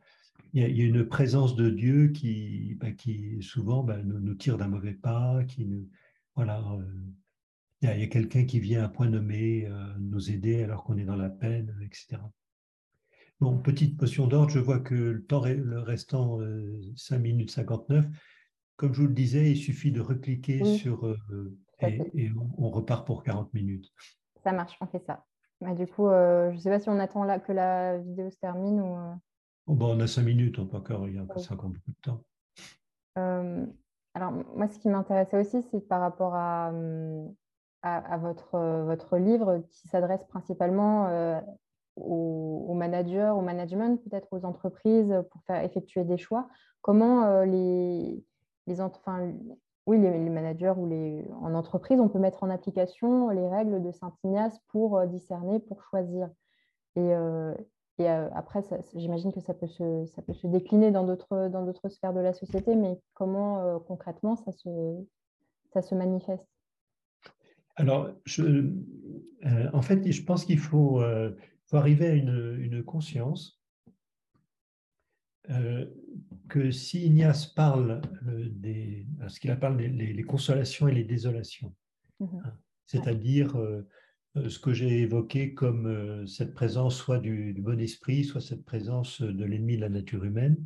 il y a une présence de Dieu qui, bah, qui souvent bah, nous, tire d'un mauvais pas, qui nous, voilà, euh, il y a, quelqu'un qui vient à point nommé euh, nous aider alors qu'on est dans la peine, etc. Bon, petite potion d'ordre, je vois que le temps le restant 5 euh, minutes 59, comme je vous le disais, il suffit de recliquer sur et, on, on repart pour 40 minutes. Ça marche, on fait ça. Bah, du coup, euh, je ne sais pas si on attend là, que la vidéo se termine ou. Euh. Oh, bah, on a cinq minutes, on peut encore, il y a encore, beaucoup de temps. Euh, alors, moi, ce qui m'intéressait aussi, c'est par rapport à, à, votre, votre livre qui s'adresse principalement aux, managers, au management, peut-être aux entreprises pour faire effectuer des choix. Comment les, les, enfin, oui, les, managers ou les, en entreprise, on peut mettre en application les règles de Saint-Ignace pour euh, discerner, pour choisir. Et, euh, euh, après, j'imagine que ça peut, se, ça peut se décliner dans d'autres sphères de la société, mais comment concrètement ça se, ça se manifeste? Alors, je, en fait, je pense qu'il faut, faut, arriver à une, une conscience que si Ignace parle euh, des, ce qu'il appelle les, les, consolations et les désolations, mhm. hein, c'est-à-dire euh, euh, ce que j'ai évoqué comme cette présence soit du, bon esprit, soit cette présence de l'ennemi de la nature humaine,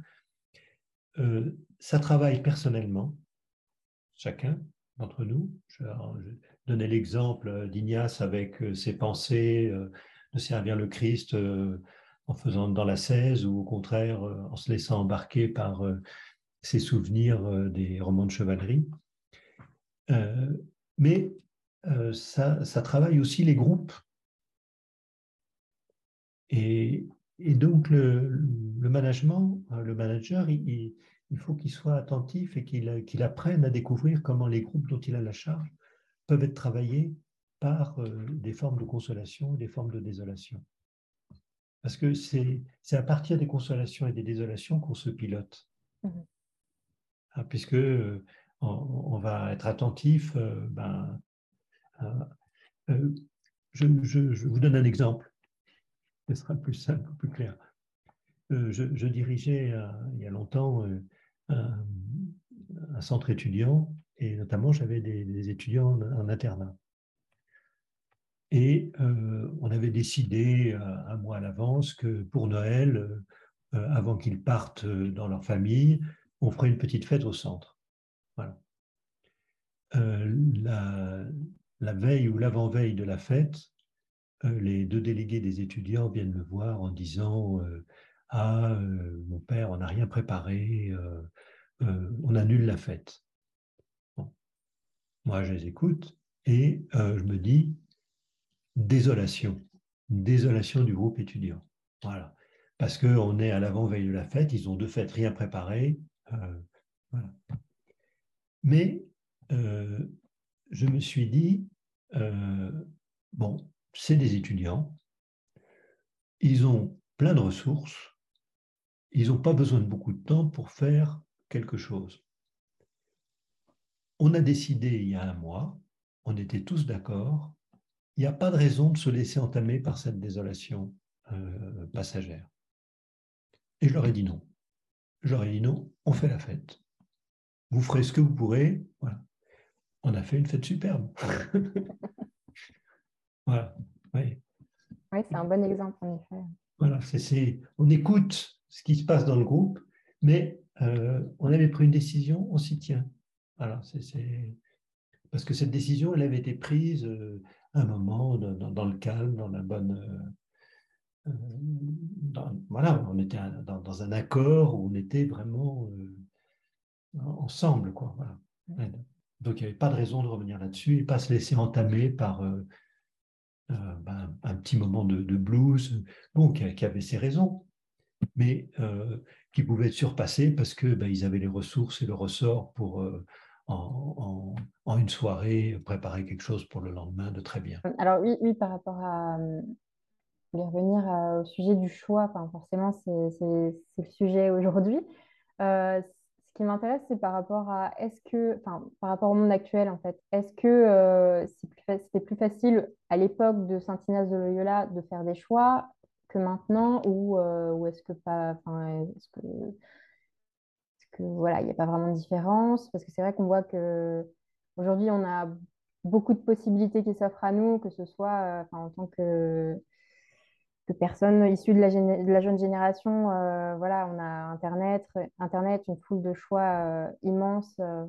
ça travaille personnellement, chacun d'entre nous. Je, je donnais l'exemple d'Ignace avec ses pensées de servir le Christ en faisant dans la 16 ou au contraire euh, en se laissant embarquer par euh, ses souvenirs euh, des romans de chevalerie. mais ça, travaille aussi les groupes. Et, donc le, management, le manager, il, faut qu'il soit attentif et qu'il apprenne à découvrir comment les groupes dont il a la charge peuvent être travaillés par des formes de consolation et des formes de désolation. Parce que c'est à partir des consolations et des désolations qu'on se pilote. Mhm. Ah, puisque euh, on, va être attentif. Euh, ben, euh, je, vous donne un exemple. Ce sera plus simple, plus clair. je, dirigeais il y a longtemps un, centre étudiant et notamment j'avais des, étudiants en, internat. Et on avait décidé un mois à l'avance que pour Noël, avant qu'ils partent dans leur famille, on ferait une petite fête au centre. Voilà. la, veille ou l'avant-veille de la fête, euh, les deux délégués des étudiants viennent me voir en disant euh, Ah, euh, mon père, on n'a rien préparé, on annule la fête. Moi, je les écoute et je me dis Désolation, désolation du groupe étudiant. Voilà. Parce qu'on est à l'avant-veille de la fête, ils ont de fait rien préparé. voilà. Mais je me suis dit bon, c'est des étudiants, ils ont plein de ressources, ils n'ont pas besoin de beaucoup de temps pour faire quelque chose. On a décidé il y a un mois, on était tous d'accord, il n'y a pas de raison de se laisser entamer par cette désolation euh, passagère. Et je leur ai dit non. Je leur ai dit non, on fait la fête. Vous ferez ce que vous pourrez. Voilà. On a fait une fête superbe. [LAUGHS] Voilà. Oui, c'est un bon exemple, en effet. Voilà, c'est, on écoute ce qui se passe dans le groupe, mais euh, on avait pris une décision, on s'y tient. Voilà, c'est, Parce que cette décision, elle avait été prise euh, un moment dans, le calme, dans la bonne. Euh, voilà, on était dans, un accord où on était vraiment ensemble, quoi. Voilà. Donc il n'y avait pas de raison de revenir là-dessus et pas se laisser entamer par euh, ben, un petit moment de, blues, bon, qui, avait ses raisons, mais euh, qui pouvait être surpassé parce que ben, ils avaient les ressources et le ressort pour euh, en, une soirée préparer quelque chose pour le lendemain de très bien. Alors oui, oui par rapport à revenir au sujet du choix, forcément c'est le sujet aujourd'hui ce qui m'intéresse, c'est par rapport à est-ce que, par rapport au monde actuel, en fait, est-ce que euh, c'était plus facile à l'époque de Saint Ignace de Loyola de faire des choix que maintenant, ou, euh, est-ce que pas, est-ce que, voilà, il n'y a pas vraiment de différence Parce que c'est vrai qu'on voit que aujourd'hui, on a beaucoup de possibilités qui s'offrent à nous, que ce soit, euh, en tant que que personne issu de la, jeune génération, euh, voilà, on a Internet, Internet, une foule de choix euh, immenses. Euh.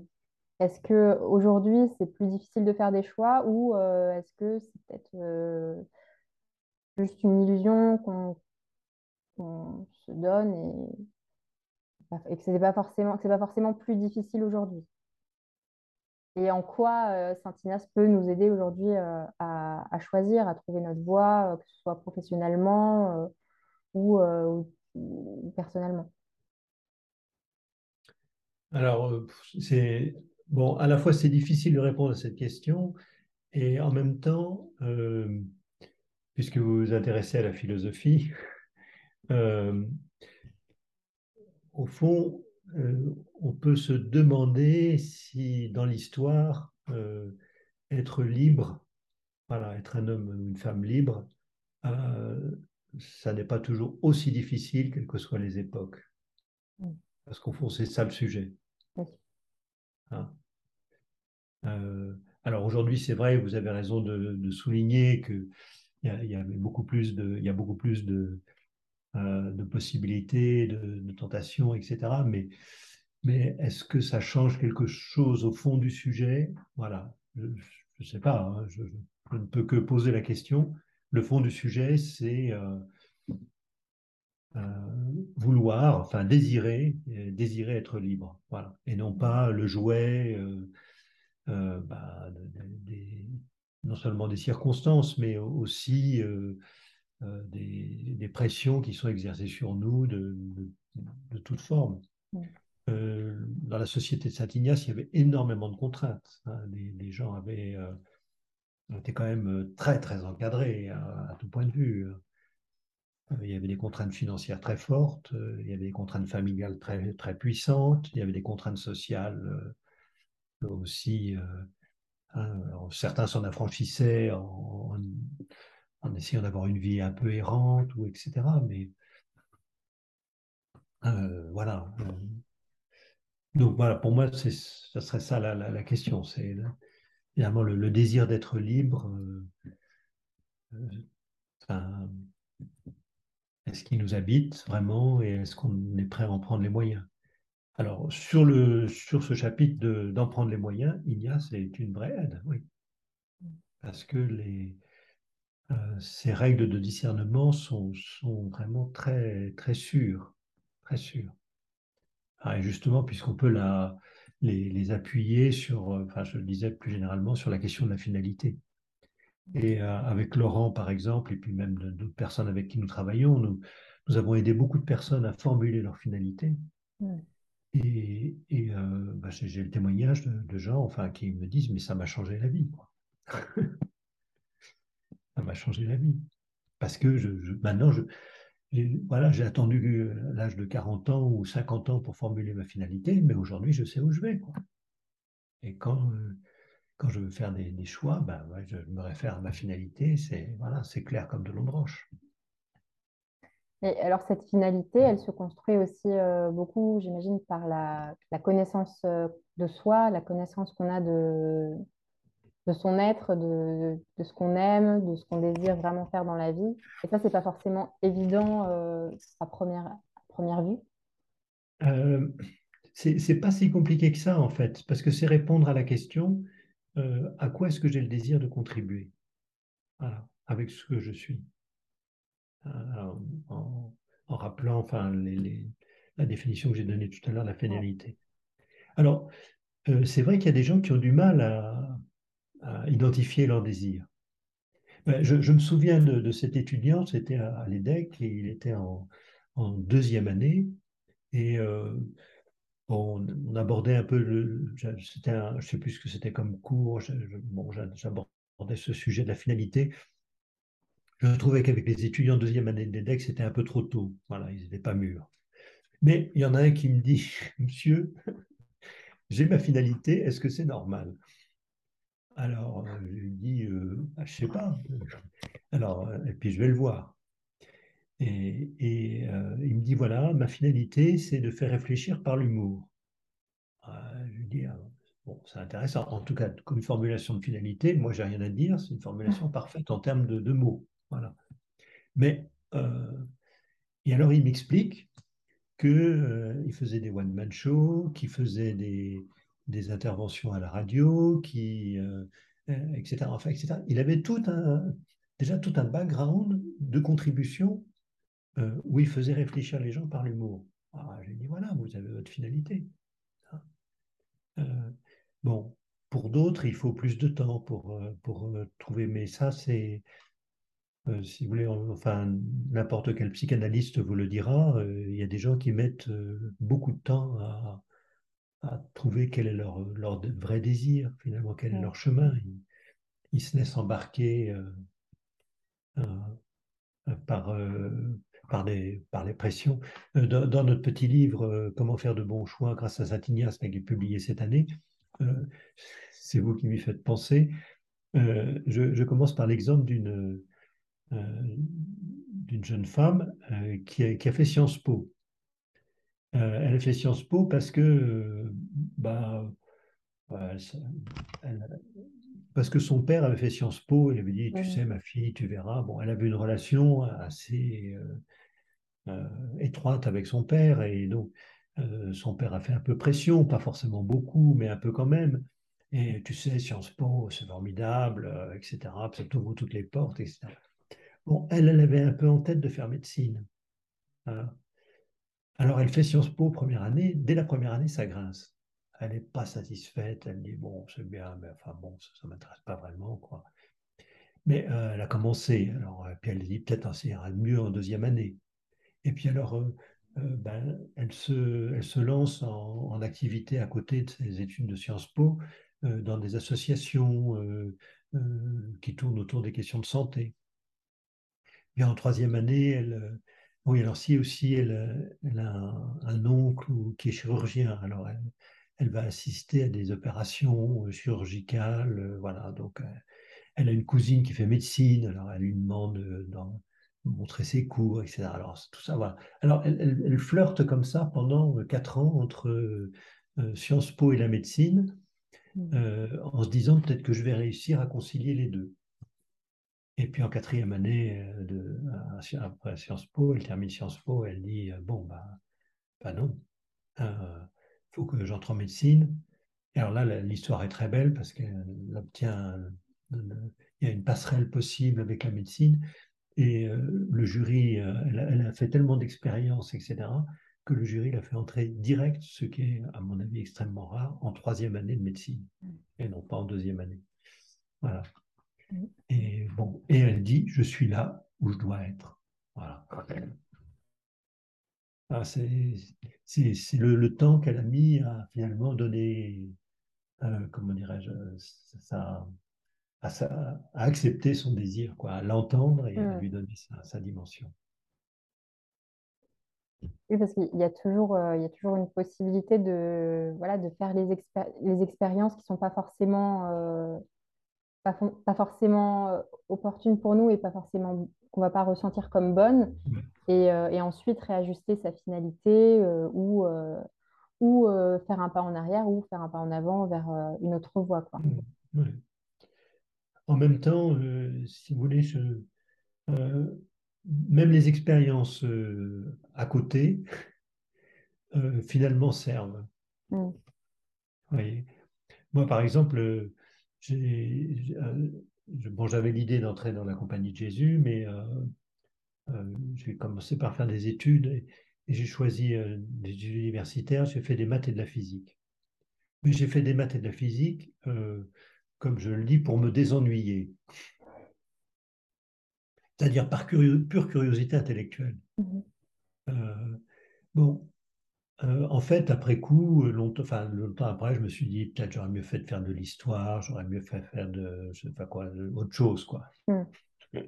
Est-ce que aujourd'hui c'est plus difficile de faire des choix ou est-ce que c'est peut-être juste une illusion qu'on se donne et, que c'est pas forcément, pas forcément plus difficile aujourd'hui. Et en quoi euh, peut nous aider aujourd'hui euh, à, choisir, à trouver notre voie, euh, que ce soit professionnellement ou, personnellement? Alors, c'est bon, à la fois c'est difficile de répondre à cette question et en même temps, puisque vous vous intéressez à la philosophie, au fond, euh, on peut se demander si dans l'histoire, euh, être libre, voilà, être un homme ou une femme libre, euh, ça n'est pas toujours aussi difficile, quelles que soient les époques. Mm. Parce qu'au fond, c'est ça le sujet. Hein? alors aujourd'hui, c'est vrai, vous avez raison de, souligner qu'il y, y, a beaucoup plus de, il y a beaucoup plus de, euh, de possibilités, de, tentations, etc. Mais, mais est-ce que ça change quelque chose au fond du sujet? Voilà, je ne sais pas, hein, je, ne peux que poser la question. Le fond du sujet, c'est euh, euh, vouloir, enfin désirer, désirer être libre, voilà, et non pas le jouet bah, non seulement des circonstances, mais aussi euh, des, pressions qui sont exercées sur nous de, de, toute forme. Euh, dans la société de Saint-Ignace, il y avait énormément de contraintes. Hein. Les, gens avaient euh, été quand même très, très encadrés à, tout point de vue. Il y avait des contraintes financières très fortes, il y avait des contraintes familiales très, très puissantes, il y avait des contraintes sociales aussi Hein. certains s'en affranchissaient en, en, essayant d'avoir une vie un peu errante, ou etc. Mais euh, voilà. Donc voilà, pour moi, ce serait ça la, question. C'est finalement le, désir d'être libre. Euh, est-ce qu'il nous habite vraiment et est-ce qu'on est prêt à en prendre les moyens? Alors, sur, ce chapitre d'en prendre les moyens, a, c'est une vraie aide, oui. Parce que les, euh, ces règles de discernement sont, sont vraiment très, très sûres, très sûres. Ah, et justement, puisqu'on peut la, les, les, appuyer sur, enfin, je le disais plus généralement, sur la question de la finalité. Et euh, avec Laurent, par exemple, et puis même d'autres personnes avec qui nous travaillons, nous, nous, avons aidé beaucoup de personnes à formuler leur finalité. Et, et euh, bah, j'ai le témoignage de, gens enfin, qui me disent, mais ça m'a changé la vie. [LAUGHS] ça m'a changé la vie. Parce que maintenant, voilà, j'ai attendu l'âge de 40 ans ou 50 ans pour formuler ma finalité, mais aujourd'hui, je sais où je vais. Quoi. Et quand, euh, quand je veux faire des, choix, ben, je me réfère à ma finalité, c'est voilà, clair comme de de roche. Et alors cette finalité, elle se construit aussi euh, beaucoup, j'imagine, par la, connaissance euh, de soi, la connaissance qu'on a de, de son être, de, ce qu'on aime, de ce qu'on désire vraiment faire dans la vie. Et ça, c'est pas forcément évident euh, à, première, à première vue. Euh, c'est pas si compliqué que ça, en fait, parce que c'est répondre à la question euh, à quoi est-ce que j'ai le désir de contribuer? Avec ce que je suis. Euh, en, rappelant enfin, la définition que j'ai donnée tout à l'heure, la finalité. Alors, euh, c'est vrai qu'il y a des gens qui ont du mal à, identifier leur désir. Ben, je, me souviens de, cet étudiant, c'était à, l'EDEC, et il était en, deuxième année, et on, abordait un peu le. C'était je ne sais plus ce que c'était comme cours. bon, j'abordais ce sujet de la finalité. Je trouvais qu'avec les étudiants de deuxième année de l'EDEC, c'était un peu trop tôt. Voilà, ils n'étaient pas mûrs. Mais il y en a un qui me dit [LAUGHS] Monsieur, [LAUGHS] j'ai ma finalité, est-ce que c'est normal? Alors, je lui dis euh, ah, Je ne sais pas. [LAUGHS] Alors, et puis je vais le voir. Et, euh, il me dit, voilà, ma finalité, c'est de faire réfléchir par l'humour. Euh, je lui dis, ah, bon, c'est intéressant. En tout cas, comme formulation de finalité, moi, j'ai rien à dire. C'est une formulation [LAUGHS] parfaite en termes de, mots. Voilà. Mais, euh, et alors, il m'explique qu'il faisait des one-man shows, qu'il faisait des, des, interventions à la radio, qui, etc., enfin, etc. Il avait déjà tout un background de contribution euh, où il faisait réfléchir les gens par l'humour. Ah, J'ai dit, voilà, vous avez votre finalité. Hein. Euh, bon, pour d'autres, il faut plus de temps pour, euh, pour trouver, mais ça, c'est, si vous voulez, enfin, n'importe quel psychanalyste vous le dira, il y a des gens qui mettent beaucoup de temps à, trouver quel est leur, leur vrai désir, finalement, quel est leur chemin. Ils, se laissent embarquer par, par les, par les pressions. Euh, dans, notre petit livre euh, Comment faire de bons choix grâce à Saint-Ignace, qui est publié cette année, euh, c'est vous qui m'y faites penser. Je, commence par l'exemple d'une d'une jeune femme qui a, qui, a, fait Sciences Po. Elle a fait Sciences Po parce que bah, parce que son père avait fait Sciences Po, il avait dit, tu sais, ma fille, tu verras. Bon, elle avait une relation assez euh, étroite avec son père, et donc euh, son père a fait un peu pression, pas forcément beaucoup, mais un peu quand même. Et tu sais, Sciences Po, c'est formidable, euh, etc. Ça t'ouvre toutes les portes, etc. Bon, elle, elle avait un peu en tête de faire médecine. Alors, elle fait Sciences Po première année. Dès la première année, ça grince elle n'est pas satisfaite, elle dit bon, c'est bien, mais enfin bon, ça ne m'intéresse pas vraiment, quoi. Mais euh, elle a commencé, alors, puis elle dit peut-être ça ira mieux en deuxième année. Et puis alors, euh, euh, ben, elle, se, lance en, activité à côté de ses études de Sciences Po dans des associations qui tournent autour des questions de santé. Et en troisième année, elle, oui, alors si aussi elle, elle a un, oncle qui est chirurgien, alors elle, elle va assister à des opérations chirurgicales. voilà, donc elle a une cousine qui fait médecine, alors elle lui demande de montrer ses cours, etc. Alors tout ça, voilà. Alors elle, flirte comme ça pendant quatre ans entre Sciences Po et la médecine, mmh. en se disant peut-être que je vais réussir à concilier les deux. Et puis en quatrième année, de, après Sciences Po, elle termine Sciences Po, elle dit Bon, bah, bah non, il faut que j'entre en médecine. Et alors là, l'histoire est très belle parce qu'elle obtient, il y a une passerelle possible avec la médecine. Et le jury, elle, a fait tellement d'expérience, etc., que le jury l'a fait entrer direct, ce qui est, à mon avis, extrêmement rare, en troisième année de médecine, mmh. et non pas en deuxième année. Voilà. Et bon, et elle dit, je suis là où je dois être. Voilà. Ah, c'est le, le, temps qu'elle a mis à finalement donner, euh, comment dirais-je, ça, à, à, accepter son désir, quoi, à l'entendre et à lui donner sa, dimension. Oui, parce qu'il y a toujours, euh, il y a toujours une possibilité de, voilà, de faire les, les expériences qui ne sont pas forcément euh, pas, forcément euh, opportune pour nous et pas forcément qu'on va pas ressentir comme bonne, et, euh, et, ensuite réajuster sa finalité euh, ou, ou faire un pas en arrière ou faire un pas en avant vers une autre voie. Quoi. En même temps, si vous voulez, je, même les expériences à côté, finalement, servent. Mm. voyez? Moi, par exemple, bon, j'avais l'idée d'entrer dans la compagnie de Jésus, mais euh, euh, j'ai commencé par faire des études et, j'ai choisi des études universitaires. J'ai fait des maths et de la physique. Mais j'ai fait des maths et de la physique, comme je le dis, pour me désennuyer. C'est-à-dire par pure curiosité intellectuelle. Mmh bon, euh, en fait, après coup, longtemps, enfin, longtemps après, je me suis dit, peut-être j'aurais mieux fait de faire de l'histoire, j'aurais mieux fait faire de, je sais pas quoi, autre chose, quoi. [LAUGHS] Hmm.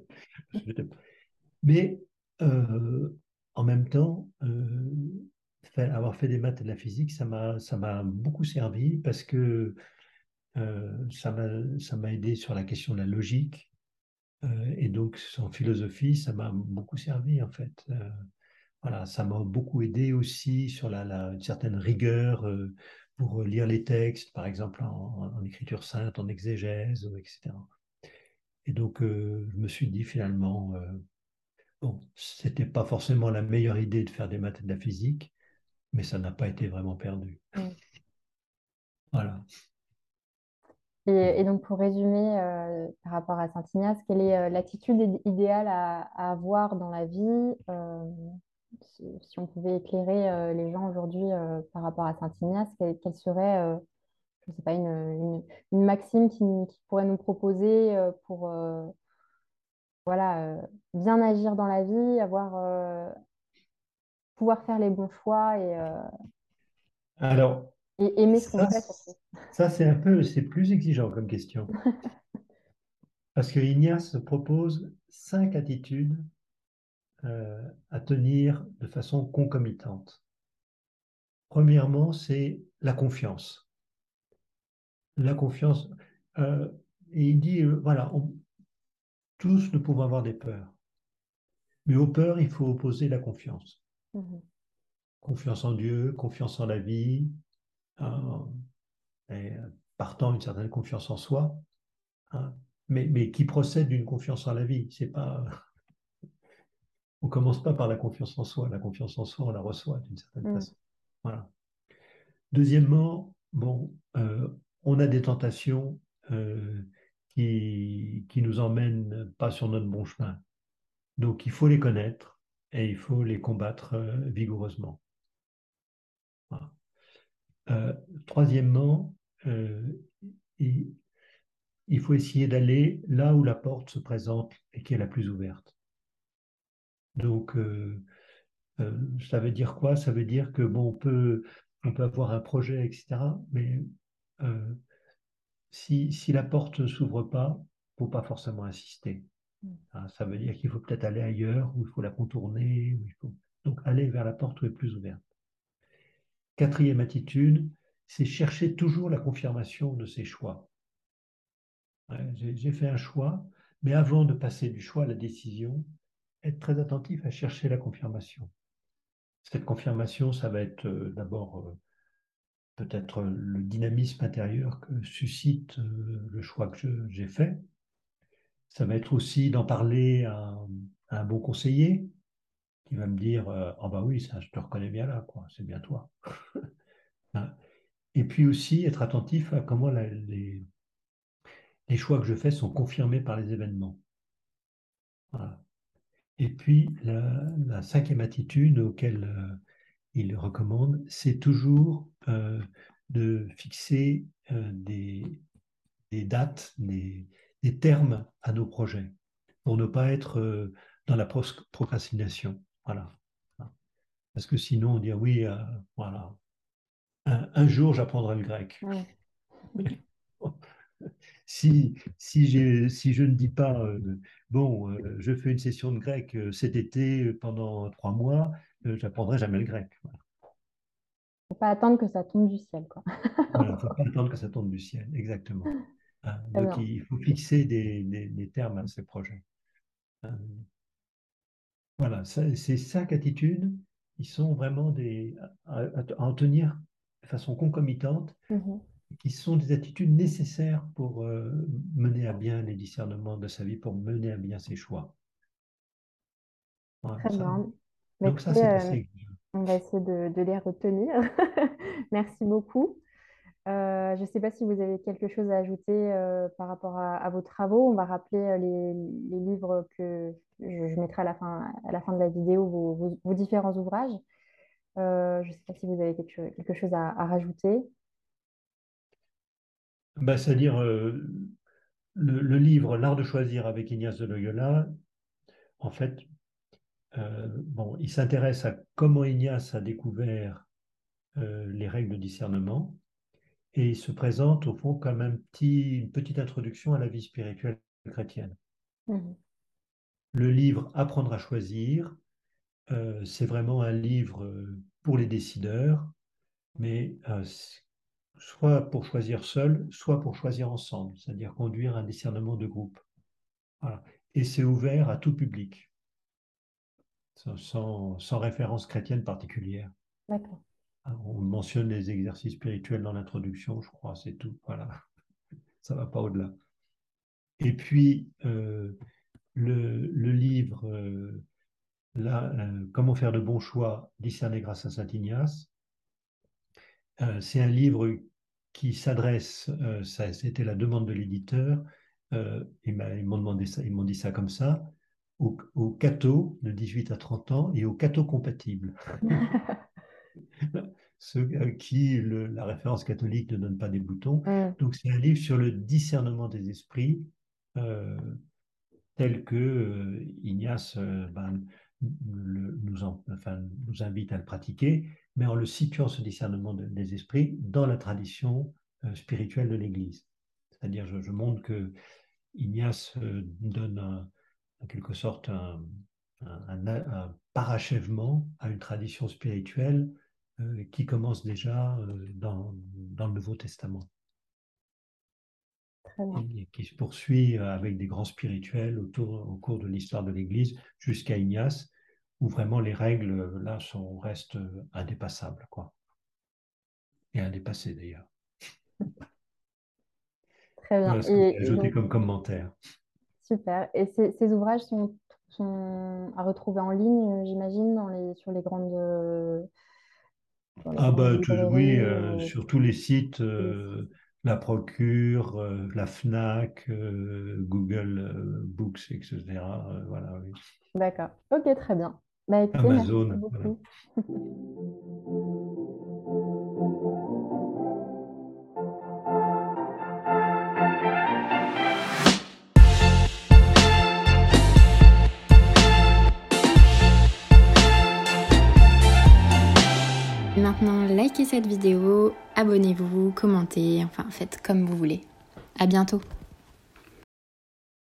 Mais euh, en même temps, avoir fait des maths et de la physique, ça m'a, ça m'a beaucoup servi parce que ça m'a, ça m'a aidé sur la question de la logique. et donc, en philosophie, ça m'a beaucoup servi, en fait voilà, ça m'a beaucoup aidé aussi sur la, une certaine rigueur euh, pour lire les textes, par exemple en, écriture sainte, en exégèse, etc. Et donc, euh, je me suis dit finalement, euh, bon, c'était pas forcément la meilleure idée de faire des maths et de la physique, mais ça n'a pas été vraiment perdu. Voilà. Et, donc, pour résumer par rapport à Saint-Ignace, quelle est l'attitude idéale à, avoir dans la vie si, on pouvait éclairer euh, les gens aujourd'hui euh, par rapport à Saint-Ignace, quelle, serait, euh, je sais pas, une, maxime qui, pourrait nous proposer pour voilà, bien agir dans la vie, avoir, pouvoir faire les bons choix et, Alors, et aimer ce qu'on fait Ça, c'est un peu, c'est plus exigeant comme question. [LAUGHS] Parce que Ignace propose cinq attitudes euh, à tenir de façon concomitante. Premièrement, c'est la confiance. La confiance, euh, et il dit, euh, voilà, tous nous pouvons avoir des peurs. Mais aux peurs, il faut opposer la confiance. Mhm. Confiance en Dieu, confiance en la vie, et partant une certaine confiance en soi, hein. mais, mais qui procède d'une confiance en la vie. C'est pas on commence pas par la confiance en soi. La confiance en soi, on la reçoit d'une certaine mm. façon. Voilà. Deuxièmement, bon, euh, on a des tentations euh, qui, qui nous emmènent pas sur notre bon chemin. Donc, il faut les connaître et il faut les combattre euh, vigoureusement. troisièmement, il, il faut essayer d'aller là où la porte se présente et qui est la plus ouverte. Donc, euh, euh, ça veut dire quoi? Ça veut dire que bon, on peut, on peut avoir un projet, etc. Mais euh, si, si, la porte ne s'ouvre pas, il ne faut pas forcément insister. Mm. Hein, ça veut dire qu'il faut peut-être aller ailleurs, ou il faut la contourner. il faut... Donc, aller vers la porte où elle est plus ouverte. Quatrième attitude, c'est chercher toujours la confirmation de ses choix. J'ai fait un choix, mais avant de passer du choix à la décision, être très attentif à chercher la confirmation. Cette confirmation, ça va être euh, d'abord euh, peut-être le dynamisme intérieur que suscite euh, le choix que j'ai fait. Ça va être aussi d'en parler à, un bon conseiller qui va me dire Ah oh bah oui, ça, je te reconnais bien là, quoi, c'est bien toi. [LAUGHS] Hein. Et puis aussi être attentif à comment les, les choix que je fais sont confirmés par les événements. Et puis, la, cinquième attitude auquel euh, il recommande, c'est toujours euh, de fixer euh, des, dates, des, termes à nos projets, pour ne pas être dans la procrastination. Voilà. Parce que sinon, on dit ah oui, voilà, un, jour j'apprendrai le grec. [LAUGHS] si, si, si je ne dis pas, bon, euh, je fais une session de grec euh, cet été pendant trois mois, j'apprendrai jamais le grec. Il ne faut pas attendre que ça tombe du ciel. il ne faut pas [LAUGHS] attendre que ça tombe du ciel, exactement. Hein, donc, il faut fixer des, des, termes à ces projets. Hein. voilà, ces cinq attitudes, ils sont vraiment des, à, en tenir de façon concomitante. Mm-hmm qui sont des attitudes nécessaires pour euh, mener à bien les discernements de sa vie, pour mener à bien ses choix. Très bien. Donc ça, c'est euh, assez... On va essayer de, les retenir. [LAUGHS] Merci beaucoup. Euh, je ne sais pas si vous avez quelque chose à ajouter par rapport à, vos travaux. On va rappeler les, livres que je, mettrai à la, fin, à la fin de la vidéo, vos, différents ouvrages. je ne sais pas si vous avez quelque, chose à rajouter. Bah, c'est-à-dire euh, le, livre L'art de choisir avec Ignace de Loyola, en fait, euh, bon, il s'intéresse à comment Ignace a découvert euh, les règles de discernement et il se présente au fond comme un petit, une petite introduction à la vie spirituelle chrétienne. Mmh. Le livre Apprendre à choisir, c'est vraiment un livre pour les décideurs, mais soit pour choisir seul, soit pour choisir ensemble, c'est-à-dire conduire un discernement de groupe. Et c'est ouvert à tout public, sans, référence chrétienne particulière. On mentionne les exercices spirituels dans l'introduction, je crois, c'est tout. Voilà, [LAUGHS] ça ne va pas au-delà. Et puis, euh, le, livre euh, là, euh, Comment faire de bons choix, discerner grâce à Saint Ignace, euh, c'est un livre qui s'adresse, euh, c'était la demande de l'éditeur, euh, ils m'ont demandé ça, ils m'ont dit ça comme ça, aux, aux cathos de 18 à 30 ans et aux cathos compatibles. [LAUGHS] Ceux à qui la référence catholique ne donne pas des boutons. Mm. Donc c'est un livre sur le discernement des esprits, tel que Ignace ben, nous, enfin, nous invite à le pratiquer, mais en le situant ce discernement des esprits dans la tradition euh, spirituelle de l'Église. C'est-à-dire, je, montre que Ignace euh, donne en quelque sorte un, parachèvement à une tradition spirituelle euh, qui commence déjà dans, le Nouveau Testament. Et qui se poursuit avec des grands spirituels autour, au cours de l'histoire de l'Église jusqu'à Ignace, où vraiment les règles là sont, restent indépassables. Quoi. Et indépassées d'ailleurs. [LAUGHS] Très bien. et, ajouté comme commentaire. Super. Et ces, ouvrages sont, à retrouver en ligne, j'imagine, sur les grandes. ah, bah, oui, euh, euh, sur tous les sites. Euh, la Procure, la FNAC, Google Books, etc. voilà, oui. D'accord. Ok, très bien. Bah, Amazon. Maintenant, likez cette vidéo, abonnez-vous, commentez, enfin faites comme vous voulez. À bientôt